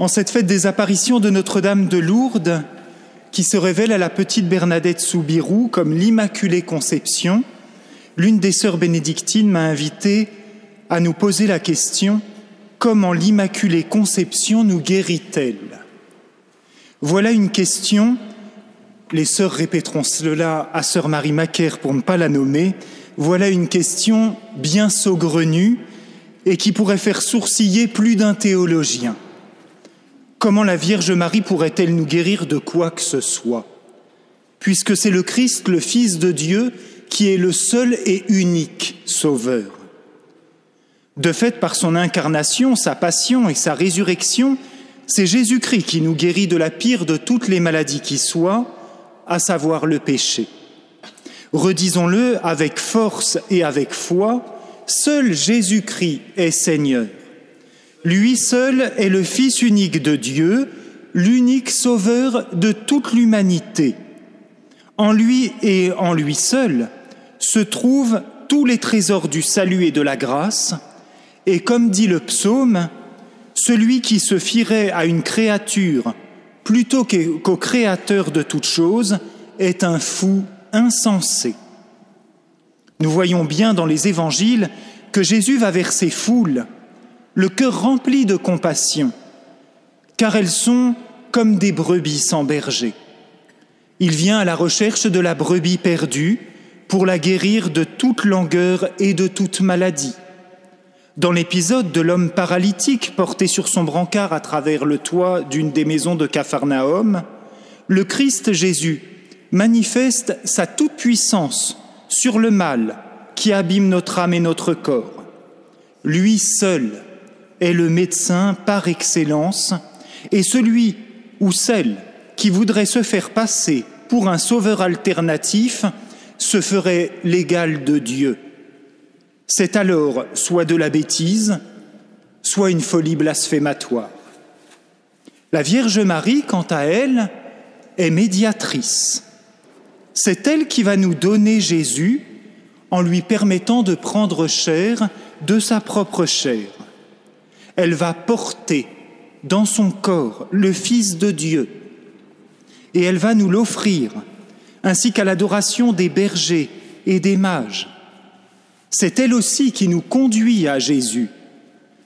En cette fête des apparitions de Notre-Dame de Lourdes, qui se révèle à la petite Bernadette Soubirou comme l'Immaculée Conception, l'une des sœurs bénédictines m'a invité à nous poser la question comment l'Immaculée Conception nous guérit-elle? Voilà une question, les sœurs répéteront cela à sœur Marie Macaire pour ne pas la nommer, voilà une question bien saugrenue et qui pourrait faire sourciller plus d'un théologien. Comment la Vierge Marie pourrait-elle nous guérir de quoi que ce soit? Puisque c'est le Christ, le Fils de Dieu, qui est le seul et unique Sauveur. De fait, par son incarnation, sa passion et sa résurrection, c'est Jésus-Christ qui nous guérit de la pire de toutes les maladies qui soient, à savoir le péché. Redisons-le avec force et avec foi, seul Jésus-Christ est Seigneur. Lui seul est le Fils unique de Dieu, l'unique Sauveur de toute l'humanité. En lui et en lui seul se trouvent tous les trésors du salut et de la grâce, et comme dit le psaume, celui qui se fierait à une créature plutôt qu'au Créateur de toutes choses est un fou insensé. Nous voyons bien dans les évangiles que Jésus va vers ses foules le cœur rempli de compassion, car elles sont comme des brebis sans berger. Il vient à la recherche de la brebis perdue pour la guérir de toute langueur et de toute maladie. Dans l'épisode de l'homme paralytique porté sur son brancard à travers le toit d'une des maisons de Capharnaüm, le Christ Jésus manifeste sa toute-puissance sur le mal qui abîme notre âme et notre corps. Lui seul est le médecin par excellence et celui ou celle qui voudrait se faire passer pour un sauveur alternatif se ferait l'égal de Dieu. C'est alors soit de la bêtise, soit une folie blasphématoire. La Vierge Marie, quant à elle, est médiatrice. C'est elle qui va nous donner Jésus en lui permettant de prendre chair de sa propre chair elle va porter dans son corps le Fils de Dieu et elle va nous l'offrir, ainsi qu'à l'adoration des bergers et des mages. C'est elle aussi qui nous conduit à Jésus.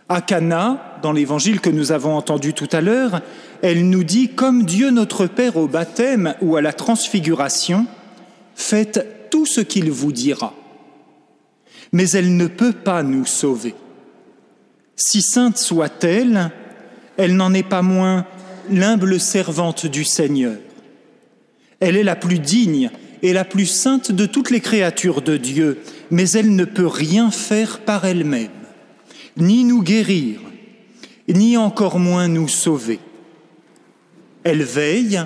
À Cana, dans l'évangile que nous avons entendu tout à l'heure, elle nous dit comme Dieu notre Père au baptême ou à la transfiguration, faites tout ce qu'il vous dira. Mais elle ne peut pas nous sauver. Si sainte soit-elle, elle, n'en est pas moins l'humble servante du Seigneur. Elle est la plus digne et la plus sainte de toutes les créatures de Dieu, mais elle ne peut rien faire par elle-même, ni nous guérir, ni encore moins nous sauver. Elle veille,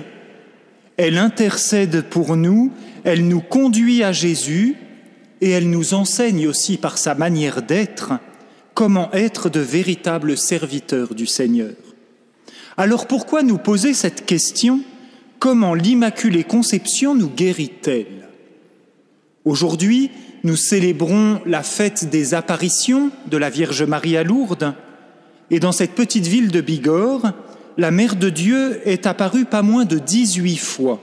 elle intercède pour nous, elle nous conduit à Jésus et elle nous enseigne aussi par sa manière d'être comment être de véritables serviteurs du Seigneur. Alors pourquoi nous poser cette question Comment l'Immaculée Conception nous guérit-elle? Aujourd'hui, nous célébrons la fête des apparitions de la Vierge Marie à Lourdes, et dans cette petite ville de Bigorre, la Mère de Dieu est apparue pas moins de 18 fois.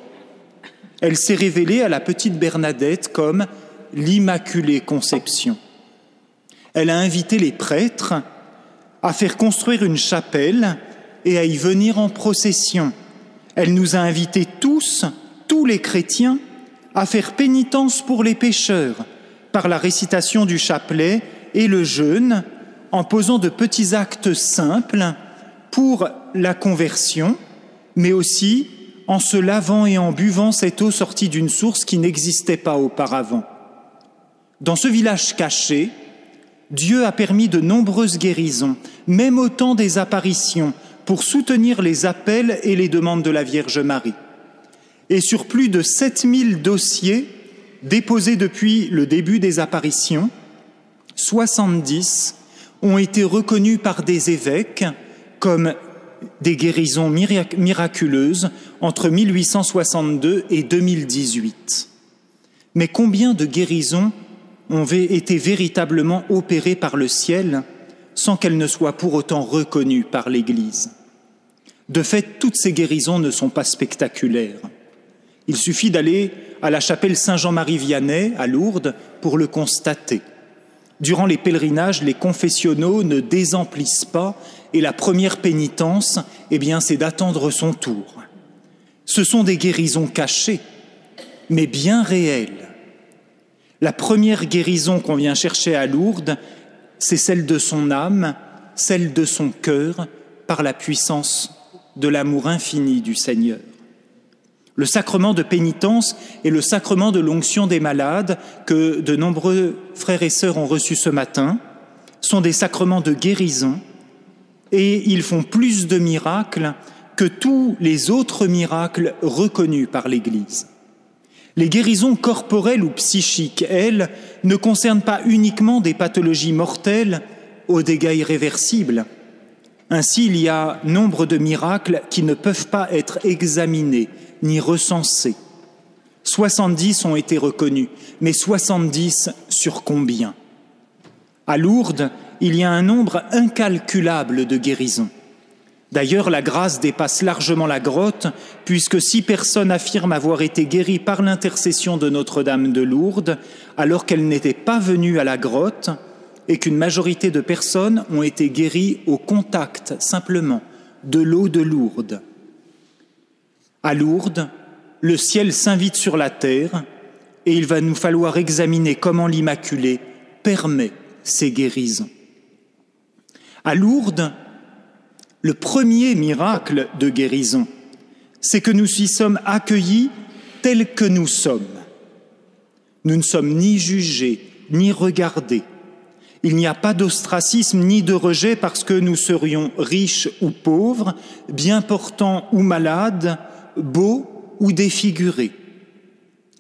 Elle s'est révélée à la petite Bernadette comme l'Immaculée Conception. Elle a invité les prêtres à faire construire une chapelle et à y venir en procession. Elle nous a invités tous, tous les chrétiens, à faire pénitence pour les pécheurs par la récitation du chapelet et le jeûne en posant de petits actes simples pour la conversion, mais aussi en se lavant et en buvant cette eau sortie d'une source qui n'existait pas auparavant. Dans ce village caché, Dieu a permis de nombreuses guérisons, même au temps des apparitions, pour soutenir les appels et les demandes de la Vierge Marie. Et sur plus de 7000 dossiers déposés depuis le début des apparitions, 70 ont été reconnus par des évêques comme des guérisons miraculeuses entre 1862 et 2018. Mais combien de guérisons ont été véritablement opérées par le ciel sans qu'elles ne soient pour autant reconnues par l'Église. De fait, toutes ces guérisons ne sont pas spectaculaires. Il suffit d'aller à la chapelle Saint-Jean-Marie Vianney à Lourdes pour le constater. Durant les pèlerinages, les confessionnaux ne désemplissent pas et la première pénitence, eh c'est d'attendre son tour. Ce sont des guérisons cachées, mais bien réelles. La première guérison qu'on vient chercher à Lourdes, c'est celle de son âme, celle de son cœur, par la puissance de l'amour infini du Seigneur. Le sacrement de pénitence et le sacrement de l'onction des malades que de nombreux frères et sœurs ont reçus ce matin sont des sacrements de guérison et ils font plus de miracles que tous les autres miracles reconnus par l'Église. Les guérisons corporelles ou psychiques, elles, ne concernent pas uniquement des pathologies mortelles aux dégâts irréversibles. Ainsi, il y a nombre de miracles qui ne peuvent pas être examinés ni recensés. 70 ont été reconnus, mais 70 sur combien? À Lourdes, il y a un nombre incalculable de guérisons. D'ailleurs, la grâce dépasse largement la grotte, puisque six personnes affirment avoir été guéries par l'intercession de Notre-Dame de Lourdes, alors qu'elles n'étaient pas venues à la grotte, et qu'une majorité de personnes ont été guéries au contact simplement de l'eau de Lourdes. À Lourdes, le ciel s'invite sur la terre, et il va nous falloir examiner comment l'Immaculée permet ces guérisons. À Lourdes, le premier miracle de guérison, c'est que nous y sommes accueillis tels que nous sommes. Nous ne sommes ni jugés, ni regardés. Il n'y a pas d'ostracisme ni de rejet parce que nous serions riches ou pauvres, bien portants ou malades, beaux ou défigurés.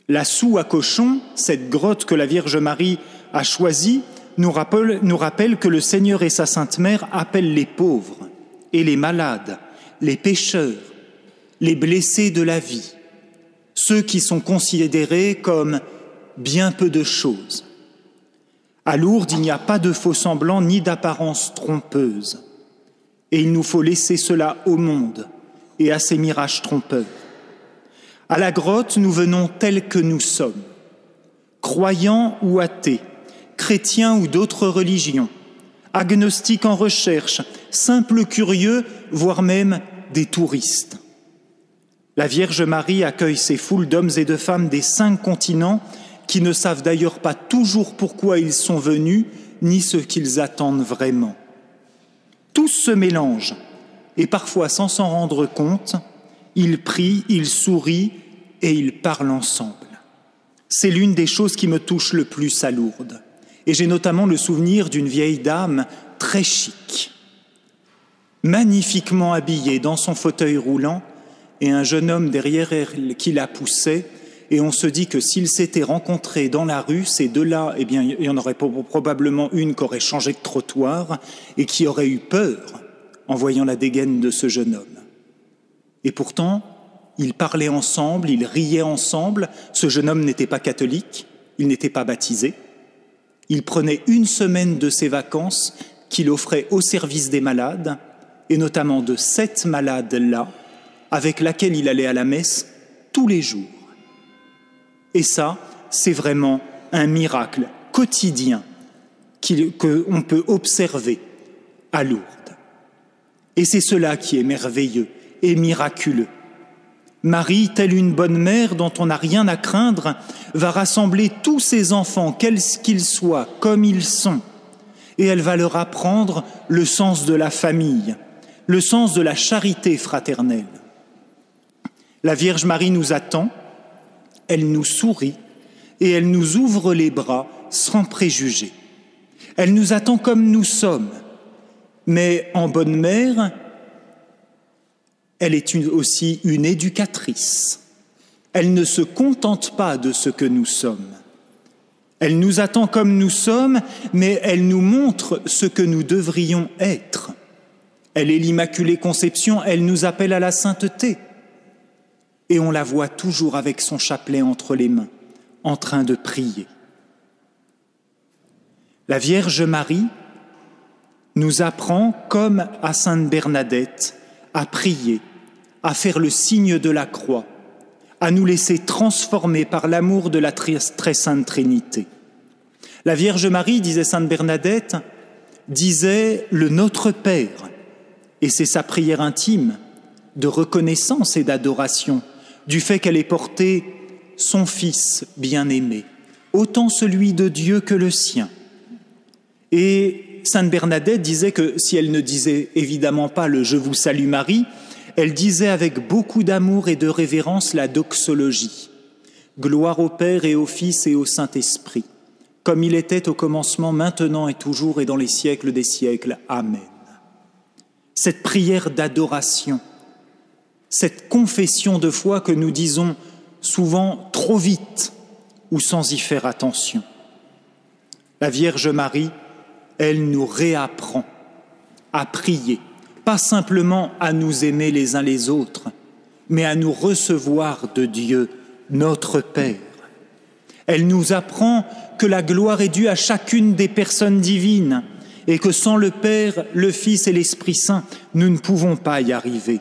La soue à cochon, cette grotte que la Vierge Marie a choisie, nous rappelle, nous rappelle que le Seigneur et sa Sainte Mère appellent les pauvres et les malades, les pécheurs, les blessés de la vie, ceux qui sont considérés comme bien peu de choses. À Lourdes, il n'y a pas de faux semblants ni d'apparence trompeuse. Et il nous faut laisser cela au monde et à ses mirages trompeurs. À la grotte, nous venons tels que nous sommes, croyants ou athées, chrétiens ou d'autres religions, agnostiques en recherche, simples curieux, voire même des touristes. La Vierge Marie accueille ces foules d'hommes et de femmes des cinq continents qui ne savent d'ailleurs pas toujours pourquoi ils sont venus, ni ce qu'ils attendent vraiment. Tous se mélangent, et parfois sans s'en rendre compte, ils prient, ils sourient et ils parlent ensemble. C'est l'une des choses qui me touche le plus à Lourdes. Et j'ai notamment le souvenir d'une vieille dame très chic, magnifiquement habillée dans son fauteuil roulant, et un jeune homme derrière elle qui la poussait, et on se dit que s'ils s'étaient rencontrés dans la rue, ces deux-là, eh bien, il y en aurait probablement une qui aurait changé de trottoir et qui aurait eu peur en voyant la dégaine de ce jeune homme. Et pourtant, ils parlaient ensemble, ils riaient ensemble. Ce jeune homme n'était pas catholique, il n'était pas baptisé. Il prenait une semaine de ses vacances qu'il offrait au service des malades, et notamment de cette malade-là, avec laquelle il allait à la messe tous les jours. Et ça, c'est vraiment un miracle quotidien qu'on peut observer à Lourdes. Et c'est cela qui est merveilleux et miraculeux. Marie, telle une bonne mère dont on n'a rien à craindre, va rassembler tous ses enfants, quels qu'ils soient, comme ils sont, et elle va leur apprendre le sens de la famille, le sens de la charité fraternelle. La Vierge Marie nous attend, elle nous sourit et elle nous ouvre les bras sans préjugés. Elle nous attend comme nous sommes, mais en bonne mère, elle est aussi une éducatrice. Elle ne se contente pas de ce que nous sommes. Elle nous attend comme nous sommes, mais elle nous montre ce que nous devrions être. Elle est l'Immaculée Conception, elle nous appelle à la sainteté. Et on la voit toujours avec son chapelet entre les mains, en train de prier. La Vierge Marie nous apprend, comme à Sainte Bernadette, à prier, à faire le signe de la croix, à nous laisser transformer par l'amour de la très sainte Trinité. La Vierge Marie, disait Sainte Bernadette, disait le Notre Père, et c'est sa prière intime de reconnaissance et d'adoration du fait qu'elle ait porté son Fils bien-aimé, autant celui de Dieu que le sien. Et Sainte Bernadette disait que si elle ne disait évidemment pas le Je vous salue Marie, elle disait avec beaucoup d'amour et de révérence la doxologie. Gloire au Père et au Fils et au Saint-Esprit, comme il était au commencement, maintenant et toujours et dans les siècles des siècles. Amen. Cette prière d'adoration, cette confession de foi que nous disons souvent trop vite ou sans y faire attention. La Vierge Marie, elle nous réapprend à prier, pas simplement à nous aimer les uns les autres, mais à nous recevoir de Dieu, notre Père. Elle nous apprend que la gloire est due à chacune des personnes divines et que sans le Père, le Fils et l'Esprit Saint, nous ne pouvons pas y arriver.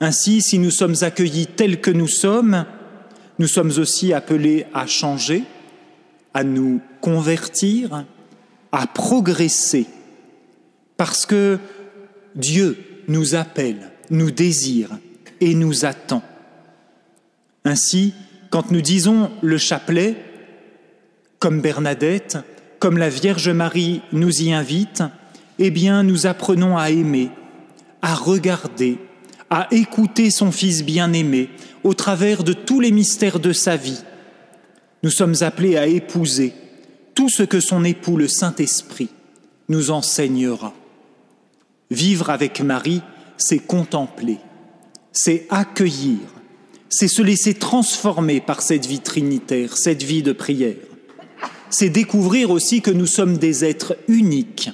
Ainsi, si nous sommes accueillis tels que nous sommes, nous sommes aussi appelés à changer, à nous convertir, à progresser, parce que Dieu nous appelle, nous désire et nous attend. Ainsi, quand nous disons le chapelet, comme Bernadette, comme la Vierge Marie nous y invite, eh bien nous apprenons à aimer, à regarder, à écouter son Fils bien-aimé au travers de tous les mystères de sa vie. Nous sommes appelés à épouser tout ce que son époux, le Saint-Esprit, nous enseignera. Vivre avec Marie, c'est contempler, c'est accueillir, c'est se laisser transformer par cette vie trinitaire, cette vie de prière. C'est découvrir aussi que nous sommes des êtres uniques,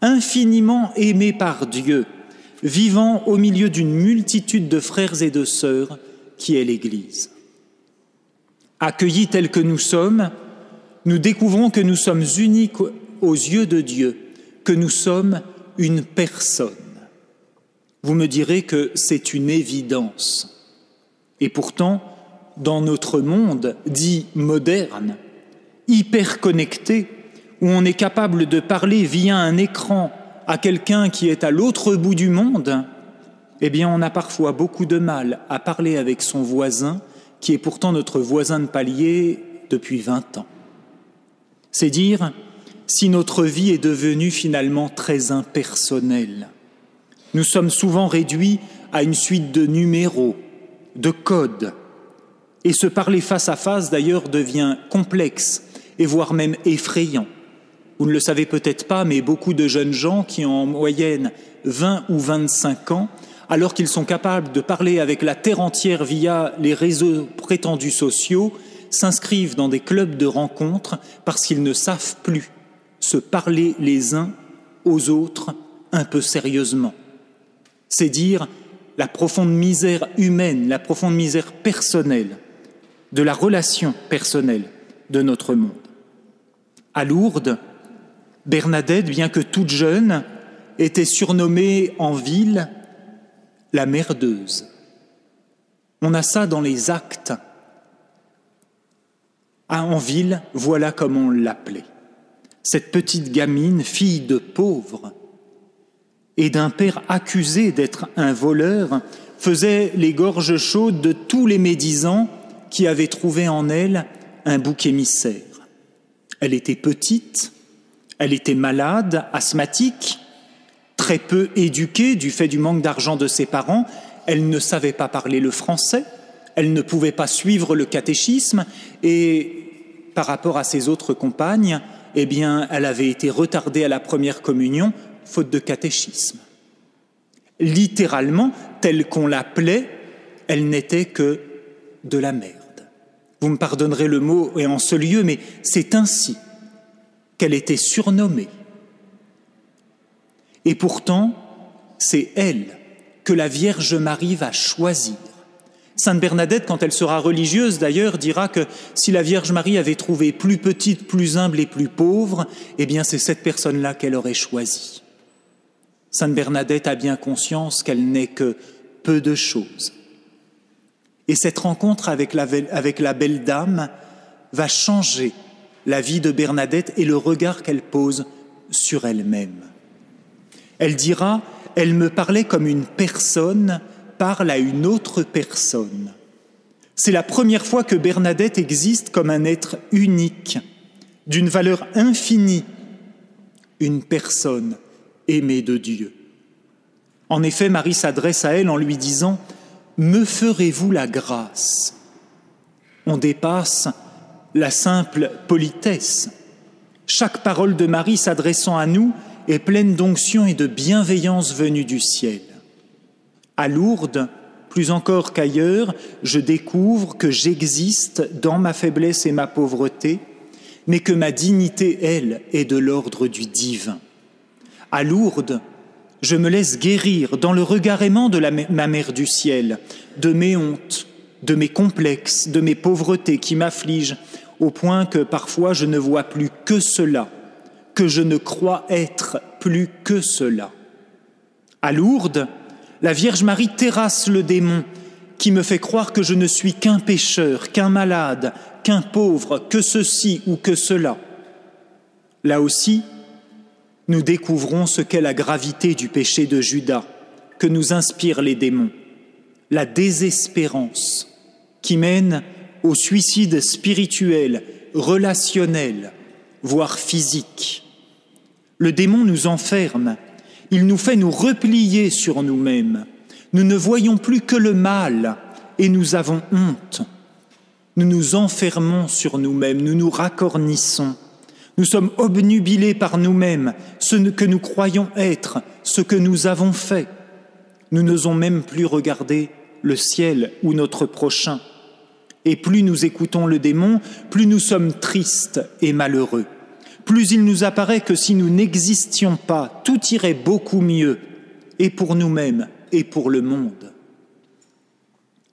infiniment aimés par Dieu, vivant au milieu d'une multitude de frères et de sœurs qui est l'Église. Accueillis tels que nous sommes, nous découvrons que nous sommes uniques aux yeux de Dieu, que nous sommes une personne. Vous me direz que c'est une évidence. Et pourtant, dans notre monde dit moderne, hyper connecté, où on est capable de parler via un écran à quelqu'un qui est à l'autre bout du monde, eh bien on a parfois beaucoup de mal à parler avec son voisin, qui est pourtant notre voisin de palier depuis 20 ans. C'est dire si notre vie est devenue finalement très impersonnelle. Nous sommes souvent réduits à une suite de numéros, de codes, et se parler face à face d'ailleurs devient complexe et voire même effrayant. Vous ne le savez peut-être pas, mais beaucoup de jeunes gens qui ont en moyenne 20 ou 25 ans, alors qu'ils sont capables de parler avec la terre entière via les réseaux prétendus sociaux, s'inscrivent dans des clubs de rencontres parce qu'ils ne savent plus se parler les uns aux autres un peu sérieusement. C'est dire la profonde misère humaine, la profonde misère personnelle, de la relation personnelle de notre monde. À Lourdes, Bernadette, bien que toute jeune, était surnommée en ville la merdeuse. On a ça dans les actes. Ah, en ville, voilà comment on l'appelait. Cette petite gamine, fille de pauvre et d'un père accusé d'être un voleur, faisait les gorges chaudes de tous les médisants qui avaient trouvé en elle un bouc émissaire. Elle était petite, elle était malade, asthmatique, très peu éduquée du fait du manque d'argent de ses parents. Elle ne savait pas parler le français, elle ne pouvait pas suivre le catéchisme et par rapport à ses autres compagnes, eh bien, elle avait été retardée à la première communion faute de catéchisme. Littéralement, telle qu'on l'appelait, elle n'était que de la merde. Vous me pardonnerez le mot et en ce lieu, mais c'est ainsi qu'elle était surnommée. Et pourtant, c'est elle que la Vierge Marie va choisir. Sainte Bernadette, quand elle sera religieuse d'ailleurs, dira que si la Vierge Marie avait trouvé plus petite, plus humble et plus pauvre, eh bien c'est cette personne-là qu'elle aurait choisie. Sainte Bernadette a bien conscience qu'elle n'est que peu de choses. Et cette rencontre avec la, avec la belle dame va changer la vie de Bernadette et le regard qu'elle pose sur elle-même. Elle dira, elle me parlait comme une personne parle à une autre personne. C'est la première fois que Bernadette existe comme un être unique, d'une valeur infinie, une personne aimée de Dieu. En effet, Marie s'adresse à elle en lui disant Me ferez-vous la grâce? On dépasse la simple politesse. Chaque parole de Marie s'adressant à nous est pleine d'onction et de bienveillance venue du ciel. À Lourdes, plus encore qu'ailleurs, je découvre que j'existe dans ma faiblesse et ma pauvreté, mais que ma dignité, elle, est de l'ordre du divin. À Lourdes, je me laisse guérir dans le regard aimant de ma mère du ciel, de mes hontes, de mes complexes, de mes pauvretés qui m'affligent, au point que parfois je ne vois plus que cela, que je ne crois être plus que cela. À Lourdes, la Vierge Marie terrasse le démon qui me fait croire que je ne suis qu'un pécheur, qu'un malade, qu'un pauvre, que ceci ou que cela. Là aussi, nous découvrons ce qu'est la gravité du péché de Judas que nous inspirent les démons, la désespérance qui mène au suicide spirituel, relationnel, voire physique. Le démon nous enferme, il nous fait nous replier sur nous-mêmes. Nous ne voyons plus que le mal et nous avons honte. Nous nous enfermons sur nous-mêmes, nous nous racornissons. Nous sommes obnubilés par nous-mêmes, ce que nous croyons être, ce que nous avons fait. Nous n'osons même plus regarder le ciel ou notre prochain. Et plus nous écoutons le démon, plus nous sommes tristes et malheureux. Plus il nous apparaît que si nous n'existions pas, tout irait beaucoup mieux, et pour nous-mêmes et pour le monde.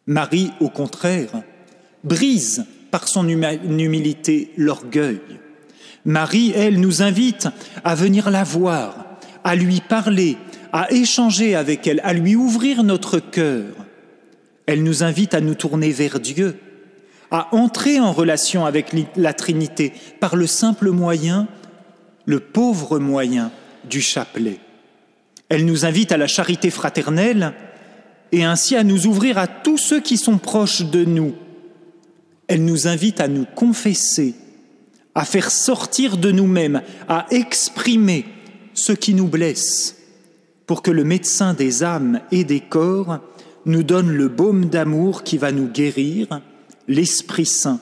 Marie, au contraire, brise par son humilité l'orgueil. Marie, elle, nous invite à venir la voir, à lui parler, à échanger avec elle, à lui ouvrir notre cœur. Elle nous invite à nous tourner vers Dieu, à entrer en relation avec la Trinité par le simple moyen, le pauvre moyen du chapelet. Elle nous invite à la charité fraternelle et ainsi à nous ouvrir à tous ceux qui sont proches de nous. Elle nous invite à nous confesser, à faire sortir de nous-mêmes, à exprimer ce qui nous blesse, pour que le médecin des âmes et des corps nous donne le baume d'amour qui va nous guérir l'Esprit Saint,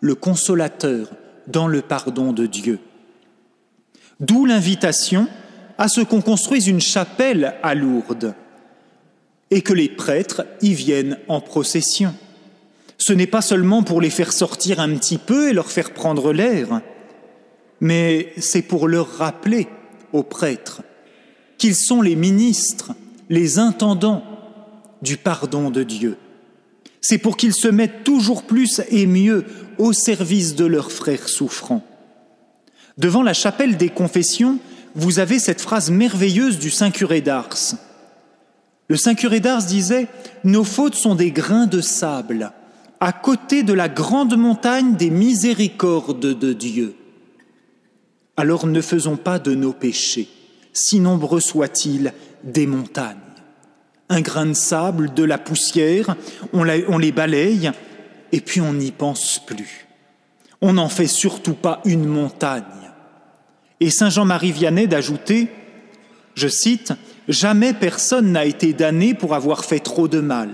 le consolateur, dans le pardon de Dieu. D'où l'invitation à ce qu'on construise une chapelle à Lourdes et que les prêtres y viennent en procession. Ce n'est pas seulement pour les faire sortir un petit peu et leur faire prendre l'air, mais c'est pour leur rappeler aux prêtres qu'ils sont les ministres, les intendants du pardon de Dieu c'est pour qu'ils se mettent toujours plus et mieux au service de leurs frères souffrants. Devant la chapelle des confessions, vous avez cette phrase merveilleuse du Saint curé d'Ars. Le Saint curé d'Ars disait Nos fautes sont des grains de sable à côté de la grande montagne des miséricordes de Dieu. Alors ne faisons pas de nos péchés, si nombreux soient-ils, des montagnes un grain de sable, de la poussière, on, les balaye et puis on n'y pense plus. On n'en fait surtout pas une montagne. Et Saint Jean-Marie Vianney d'ajouter, je cite, Jamais personne n'a été damné pour avoir fait trop de mal,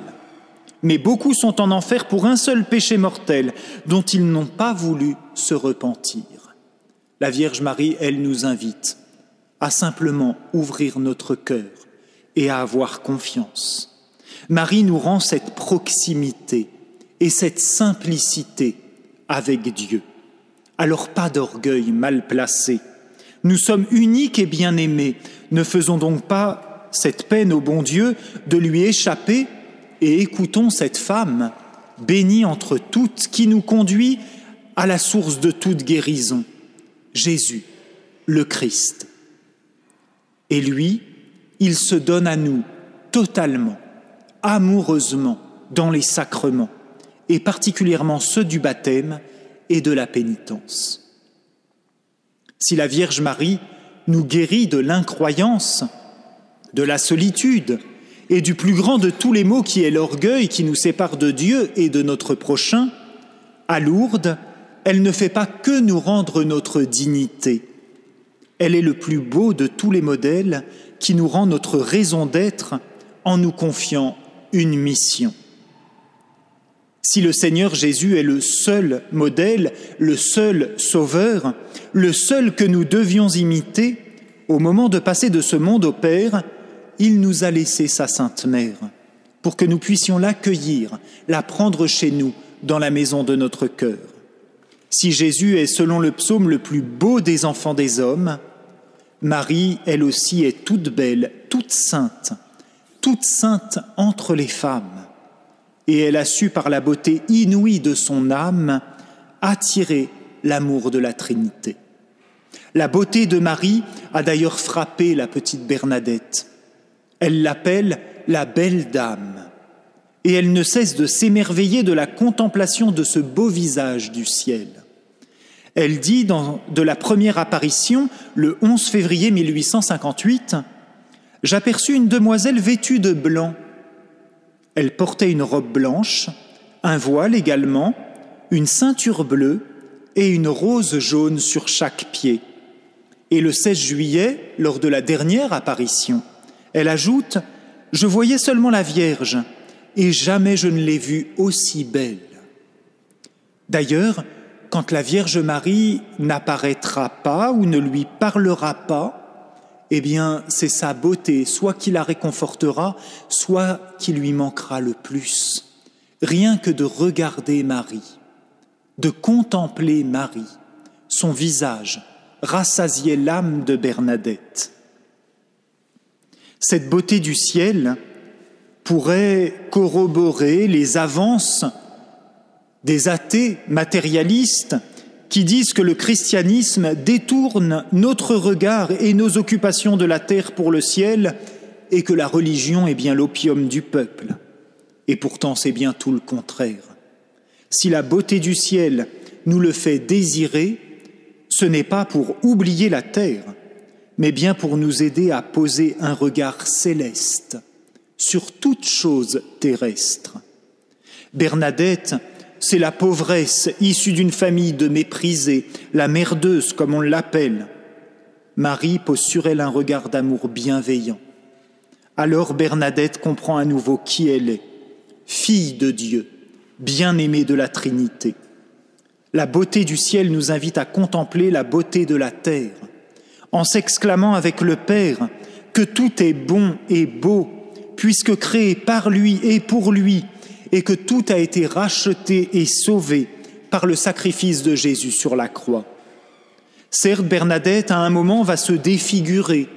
mais beaucoup sont en enfer pour un seul péché mortel dont ils n'ont pas voulu se repentir. La Vierge Marie, elle nous invite à simplement ouvrir notre cœur et à avoir confiance. Marie nous rend cette proximité et cette simplicité avec Dieu. Alors pas d'orgueil mal placé. Nous sommes uniques et bien-aimés. Ne faisons donc pas cette peine au bon Dieu de lui échapper et écoutons cette femme, bénie entre toutes, qui nous conduit à la source de toute guérison, Jésus, le Christ. Et lui, il se donne à nous totalement, amoureusement, dans les sacrements, et particulièrement ceux du baptême et de la pénitence. Si la Vierge Marie nous guérit de l'incroyance, de la solitude et du plus grand de tous les maux qui est l'orgueil qui nous sépare de Dieu et de notre prochain, à Lourdes, elle ne fait pas que nous rendre notre dignité. Elle est le plus beau de tous les modèles qui nous rend notre raison d'être en nous confiant une mission. Si le Seigneur Jésus est le seul modèle, le seul sauveur, le seul que nous devions imiter, au moment de passer de ce monde au Père, il nous a laissé sa Sainte Mère, pour que nous puissions l'accueillir, la prendre chez nous, dans la maison de notre cœur. Si Jésus est, selon le psaume, le plus beau des enfants des hommes, Marie, elle aussi, est toute belle, toute sainte, toute sainte entre les femmes et elle a su par la beauté inouïe de son âme attirer l'amour de la Trinité. La beauté de Marie a d'ailleurs frappé la petite Bernadette. Elle l'appelle la belle dame, et elle ne cesse de s'émerveiller de la contemplation de ce beau visage du ciel. Elle dit de la première apparition, le 11 février 1858, J'aperçus une demoiselle vêtue de blanc elle portait une robe blanche, un voile également, une ceinture bleue et une rose jaune sur chaque pied. Et le 16 juillet, lors de la dernière apparition, elle ajoute Je voyais seulement la Vierge, et jamais je ne l'ai vue aussi belle. D'ailleurs, quand la Vierge Marie n'apparaîtra pas ou ne lui parlera pas, eh bien, c'est sa beauté, soit qui la réconfortera, soit qui lui manquera le plus. Rien que de regarder Marie, de contempler Marie, son visage rassasiait l'âme de Bernadette. Cette beauté du ciel pourrait corroborer les avances des athées matérialistes qui disent que le christianisme détourne notre regard et nos occupations de la terre pour le ciel et que la religion est bien l'opium du peuple. Et pourtant c'est bien tout le contraire. Si la beauté du ciel nous le fait désirer, ce n'est pas pour oublier la terre, mais bien pour nous aider à poser un regard céleste sur toute chose terrestre. Bernadette c'est la pauvresse issue d'une famille de méprisés, la merdeuse comme on l'appelle. Marie pose sur elle un regard d'amour bienveillant. Alors Bernadette comprend à nouveau qui elle est, fille de Dieu, bien-aimée de la Trinité. La beauté du ciel nous invite à contempler la beauté de la terre, en s'exclamant avec le Père que tout est bon et beau, puisque créé par lui et pour lui, et que tout a été racheté et sauvé par le sacrifice de Jésus sur la croix. Certes, Bernadette, à un moment, va se défigurer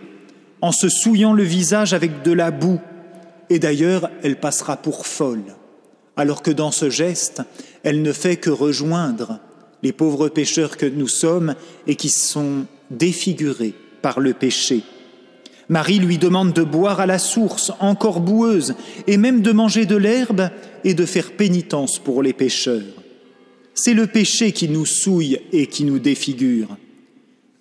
en se souillant le visage avec de la boue, et d'ailleurs, elle passera pour folle, alors que dans ce geste, elle ne fait que rejoindre les pauvres pécheurs que nous sommes et qui sont défigurés par le péché. Marie lui demande de boire à la source, encore boueuse, et même de manger de l'herbe et de faire pénitence pour les pécheurs. C'est le péché qui nous souille et qui nous défigure.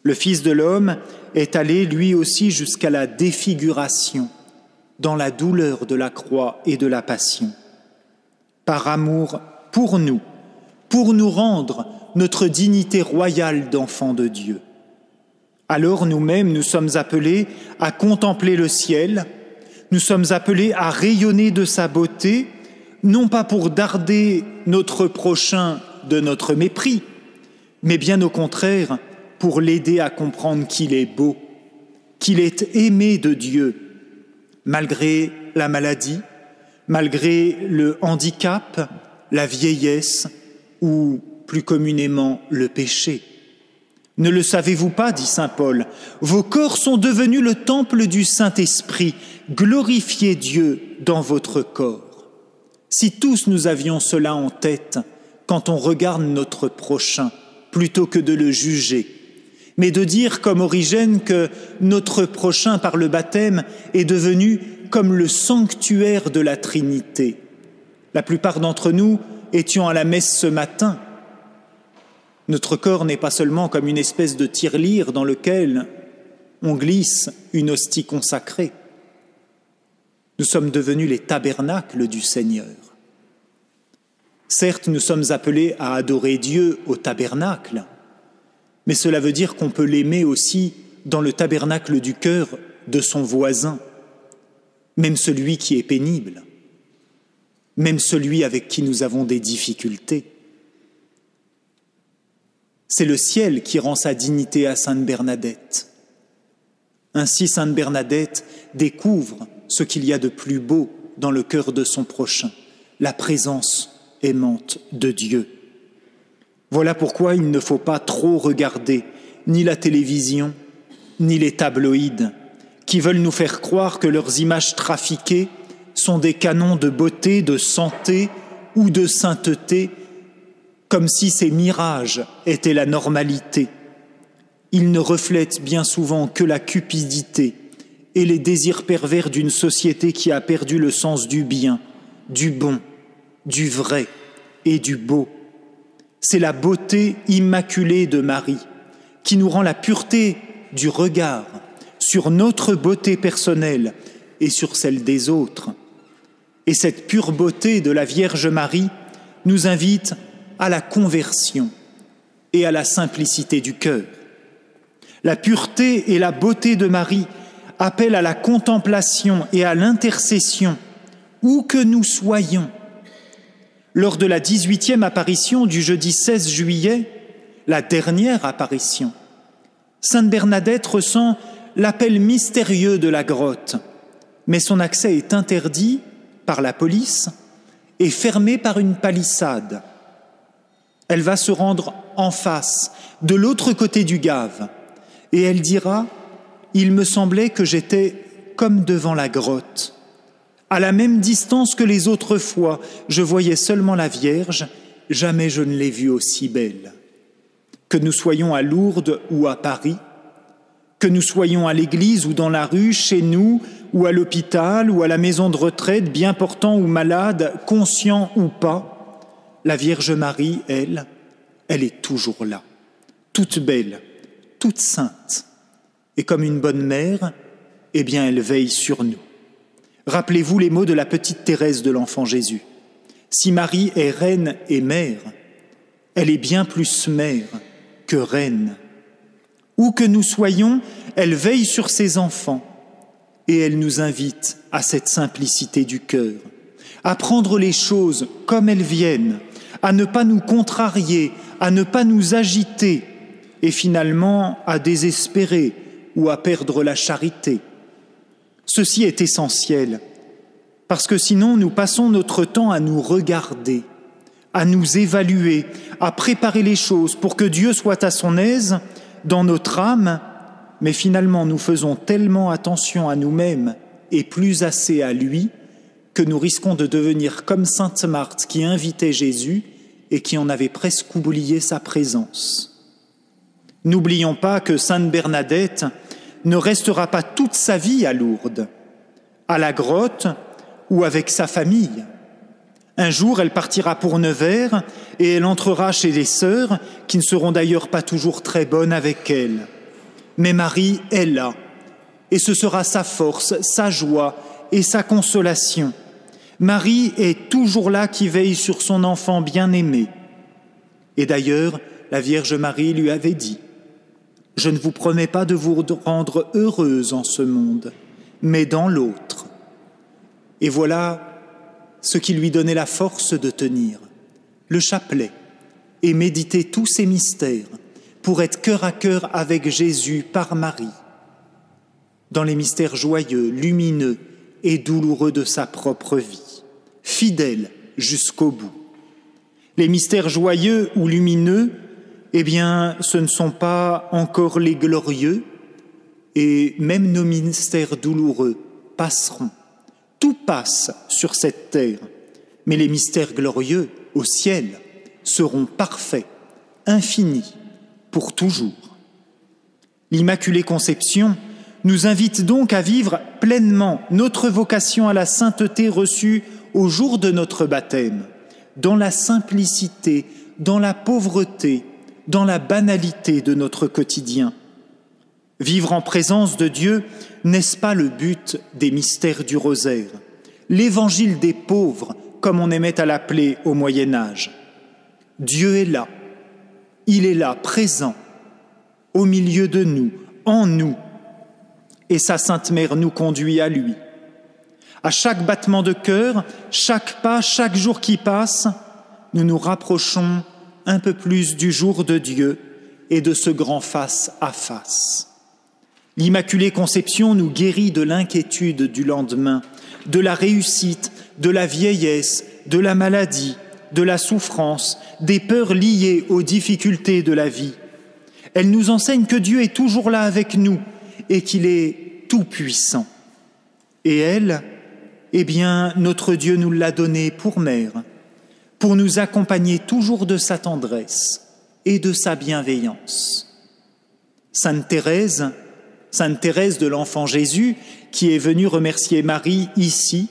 Le Fils de l'homme est allé lui aussi jusqu'à la défiguration, dans la douleur de la croix et de la passion. Par amour pour nous, pour nous rendre notre dignité royale d'enfant de Dieu. Alors nous-mêmes, nous sommes appelés à contempler le ciel, nous sommes appelés à rayonner de sa beauté, non pas pour darder notre prochain de notre mépris, mais bien au contraire pour l'aider à comprendre qu'il est beau, qu'il est aimé de Dieu, malgré la maladie, malgré le handicap, la vieillesse ou plus communément le péché. Ne le savez-vous pas, dit Saint Paul, vos corps sont devenus le temple du Saint-Esprit, glorifiez Dieu dans votre corps. Si tous nous avions cela en tête quand on regarde notre prochain, plutôt que de le juger, mais de dire comme Origène que notre prochain par le baptême est devenu comme le sanctuaire de la Trinité. La plupart d'entre nous étions à la messe ce matin. Notre corps n'est pas seulement comme une espèce de tirelire dans lequel on glisse une hostie consacrée. Nous sommes devenus les tabernacles du Seigneur. Certes, nous sommes appelés à adorer Dieu au tabernacle, mais cela veut dire qu'on peut l'aimer aussi dans le tabernacle du cœur de son voisin, même celui qui est pénible, même celui avec qui nous avons des difficultés. C'est le ciel qui rend sa dignité à Sainte Bernadette. Ainsi Sainte Bernadette découvre ce qu'il y a de plus beau dans le cœur de son prochain, la présence aimante de Dieu. Voilà pourquoi il ne faut pas trop regarder ni la télévision, ni les tabloïds, qui veulent nous faire croire que leurs images trafiquées sont des canons de beauté, de santé ou de sainteté, comme si ces mirages étaient la normalité. Ils ne reflètent bien souvent que la cupidité et les désirs pervers d'une société qui a perdu le sens du bien, du bon, du vrai et du beau. C'est la beauté immaculée de Marie qui nous rend la pureté du regard sur notre beauté personnelle et sur celle des autres. Et cette pure beauté de la Vierge Marie nous invite à la conversion et à la simplicité du cœur. La pureté et la beauté de Marie appellent à la contemplation et à l'intercession, où que nous soyons lors de la 18e apparition du jeudi 16 juillet, la dernière apparition, Sainte Bernadette ressent l'appel mystérieux de la grotte, mais son accès est interdit par la police et fermé par une palissade. Elle va se rendre en face, de l'autre côté du gave, et elle dira Il me semblait que j'étais comme devant la grotte. À la même distance que les autres fois, je voyais seulement la Vierge, jamais je ne l'ai vue aussi belle. Que nous soyons à Lourdes ou à Paris, que nous soyons à l'église ou dans la rue, chez nous ou à l'hôpital ou à la maison de retraite, bien portant ou malade, conscient ou pas, la Vierge Marie, elle, elle est toujours là, toute belle, toute sainte. Et comme une bonne mère, eh bien, elle veille sur nous. Rappelez-vous les mots de la petite Thérèse de l'enfant Jésus. Si Marie est reine et mère, elle est bien plus mère que reine. Où que nous soyons, elle veille sur ses enfants et elle nous invite à cette simplicité du cœur, à prendre les choses comme elles viennent, à ne pas nous contrarier, à ne pas nous agiter et finalement à désespérer ou à perdre la charité. Ceci est essentiel, parce que sinon nous passons notre temps à nous regarder, à nous évaluer, à préparer les choses pour que Dieu soit à son aise dans notre âme, mais finalement nous faisons tellement attention à nous-mêmes et plus assez à lui que nous risquons de devenir comme Sainte Marthe qui invitait Jésus et qui en avait presque oublié sa présence. N'oublions pas que Sainte Bernadette ne restera pas toute sa vie à Lourdes, à la grotte ou avec sa famille. Un jour, elle partira pour Nevers et elle entrera chez les sœurs, qui ne seront d'ailleurs pas toujours très bonnes avec elle. Mais Marie est là, et ce sera sa force, sa joie et sa consolation. Marie est toujours là qui veille sur son enfant bien-aimé. Et d'ailleurs, la Vierge Marie lui avait dit, je ne vous promets pas de vous rendre heureuse en ce monde, mais dans l'autre. Et voilà ce qui lui donnait la force de tenir, le chapelet, et méditer tous ces mystères pour être cœur à cœur avec Jésus par Marie, dans les mystères joyeux, lumineux et douloureux de sa propre vie, fidèle jusqu'au bout. Les mystères joyeux ou lumineux eh bien, ce ne sont pas encore les glorieux, et même nos ministères douloureux passeront. Tout passe sur cette terre, mais les mystères glorieux au ciel seront parfaits, infinis, pour toujours. L'Immaculée Conception nous invite donc à vivre pleinement notre vocation à la sainteté reçue au jour de notre baptême, dans la simplicité, dans la pauvreté, dans la banalité de notre quotidien. Vivre en présence de Dieu, n'est-ce pas le but des mystères du rosaire L'évangile des pauvres, comme on aimait à l'appeler au Moyen Âge? Dieu est là, il est là, présent, au milieu de nous, en nous, et sa Sainte Mère nous conduit à lui. À chaque battement de cœur, chaque pas, chaque jour qui passe, nous nous rapprochons un peu plus du jour de Dieu et de ce grand face à face. L'Immaculée Conception nous guérit de l'inquiétude du lendemain, de la réussite, de la vieillesse, de la maladie, de la souffrance, des peurs liées aux difficultés de la vie. Elle nous enseigne que Dieu est toujours là avec nous et qu'il est tout-puissant. Et elle, eh bien, notre Dieu nous l'a donné pour mère, pour nous accompagner toujours de sa tendresse et de sa bienveillance. Sainte Thérèse, Sainte Thérèse de l'Enfant Jésus, qui est venue remercier Marie ici,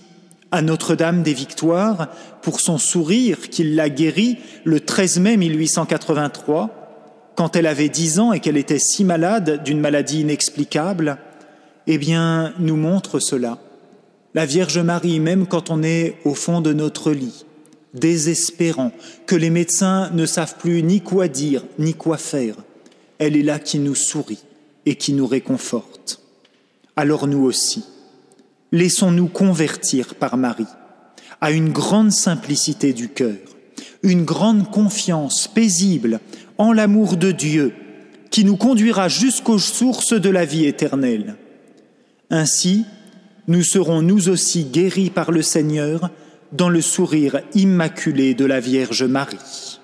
à Notre-Dame des Victoires, pour son sourire qui l'a guéri le 13 mai 1883, quand elle avait dix ans et qu'elle était si malade d'une maladie inexplicable, eh bien, nous montre cela. La Vierge Marie, même quand on est au fond de notre lit, désespérant, que les médecins ne savent plus ni quoi dire, ni quoi faire, elle est là qui nous sourit et qui nous réconforte. Alors nous aussi, laissons-nous convertir par Marie à une grande simplicité du cœur, une grande confiance paisible en l'amour de Dieu qui nous conduira jusqu'aux sources de la vie éternelle. Ainsi, nous serons nous aussi guéris par le Seigneur dans le sourire immaculé de la Vierge Marie.